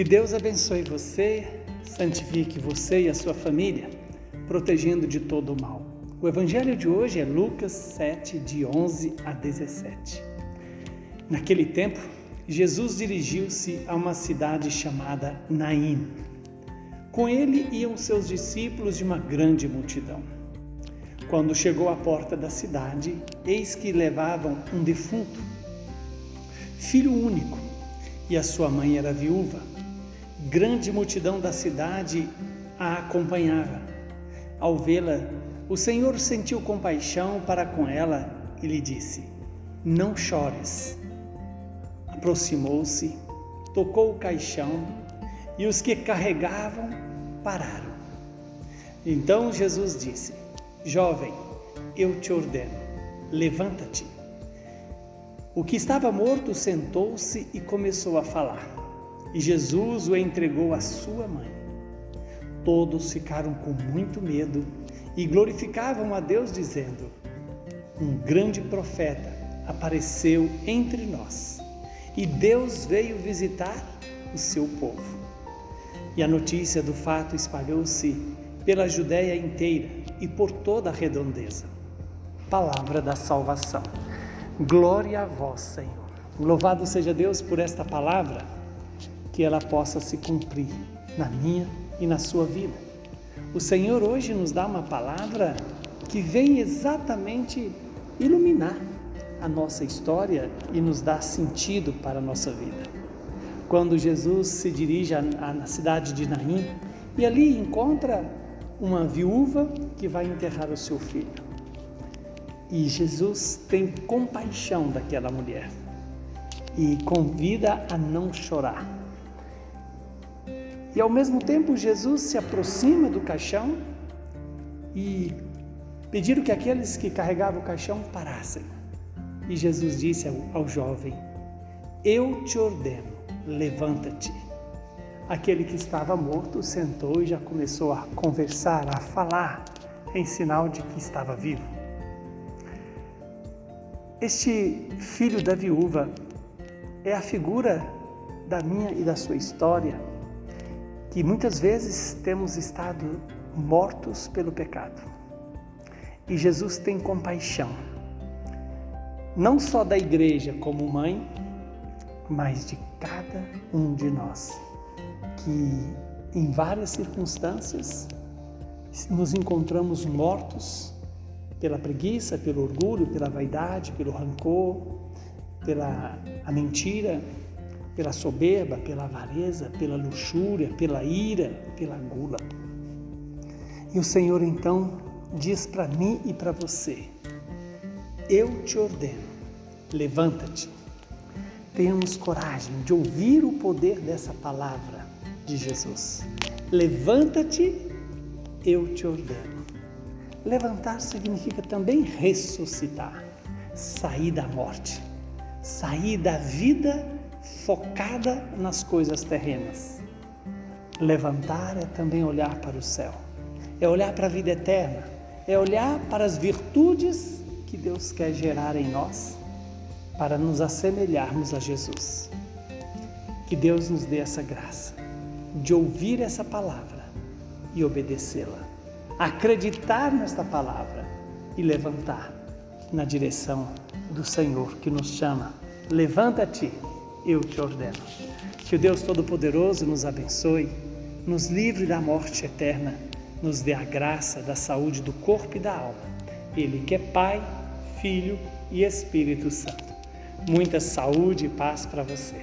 Que Deus abençoe você, santifique você e a sua família, protegendo de todo o mal. O evangelho de hoje é Lucas 7, de 11 a 17. Naquele tempo, Jesus dirigiu-se a uma cidade chamada Naim. Com ele iam seus discípulos de uma grande multidão. Quando chegou à porta da cidade, eis que levavam um defunto, filho único, e a sua mãe era viúva. Grande multidão da cidade a acompanhava. Ao vê-la, o Senhor sentiu compaixão para com ela e lhe disse: Não chores. Aproximou-se, tocou o caixão e os que carregavam pararam. Então Jesus disse: Jovem, eu te ordeno, levanta-te. O que estava morto sentou-se e começou a falar, e Jesus o entregou à sua mãe. Todos ficaram com muito medo e glorificavam a Deus, dizendo: Um grande profeta apareceu entre nós, e Deus veio visitar o seu povo. E a notícia do fato espalhou-se pela Judéia inteira e por toda a redondeza. Palavra da salvação. Glória a vós, Senhor. Louvado seja Deus por esta palavra, que ela possa se cumprir na minha e na sua vida. O Senhor hoje nos dá uma palavra que vem exatamente iluminar a nossa história e nos dá sentido para a nossa vida. Quando Jesus se dirige à cidade de Naim e ali encontra uma viúva que vai enterrar o seu filho. E Jesus tem compaixão daquela mulher e convida a não chorar. E ao mesmo tempo, Jesus se aproxima do caixão e pediram que aqueles que carregavam o caixão parassem. E Jesus disse ao, ao jovem: Eu te ordeno, levanta-te. Aquele que estava morto sentou e já começou a conversar, a falar, em sinal de que estava vivo. Este filho da viúva é a figura da minha e da sua história, que muitas vezes temos estado mortos pelo pecado. E Jesus tem compaixão, não só da igreja como mãe, mas de cada um de nós que em várias circunstâncias nos encontramos mortos pela preguiça, pelo orgulho, pela vaidade, pelo rancor, pela a mentira, pela soberba, pela avareza, pela luxúria, pela ira, pela gula. E o Senhor então diz para mim e para você: Eu te ordeno, levanta-te. Tenhamos coragem de ouvir o poder dessa palavra de Jesus. Levanta-te, eu te ordeno. Levantar significa também ressuscitar, sair da morte, sair da vida focada nas coisas terrenas. Levantar é também olhar para o céu, é olhar para a vida eterna, é olhar para as virtudes que Deus quer gerar em nós para nos assemelharmos a Jesus. Que Deus nos dê essa graça de ouvir essa palavra e obedecê-la, acreditar nesta palavra e levantar na direção do Senhor que nos chama. Levanta-te, eu te ordeno. Que o Deus Todo-Poderoso nos abençoe, nos livre da morte eterna, nos dê a graça da saúde do corpo e da alma. Ele que é Pai, Filho e Espírito Santo. Muita saúde e paz para você.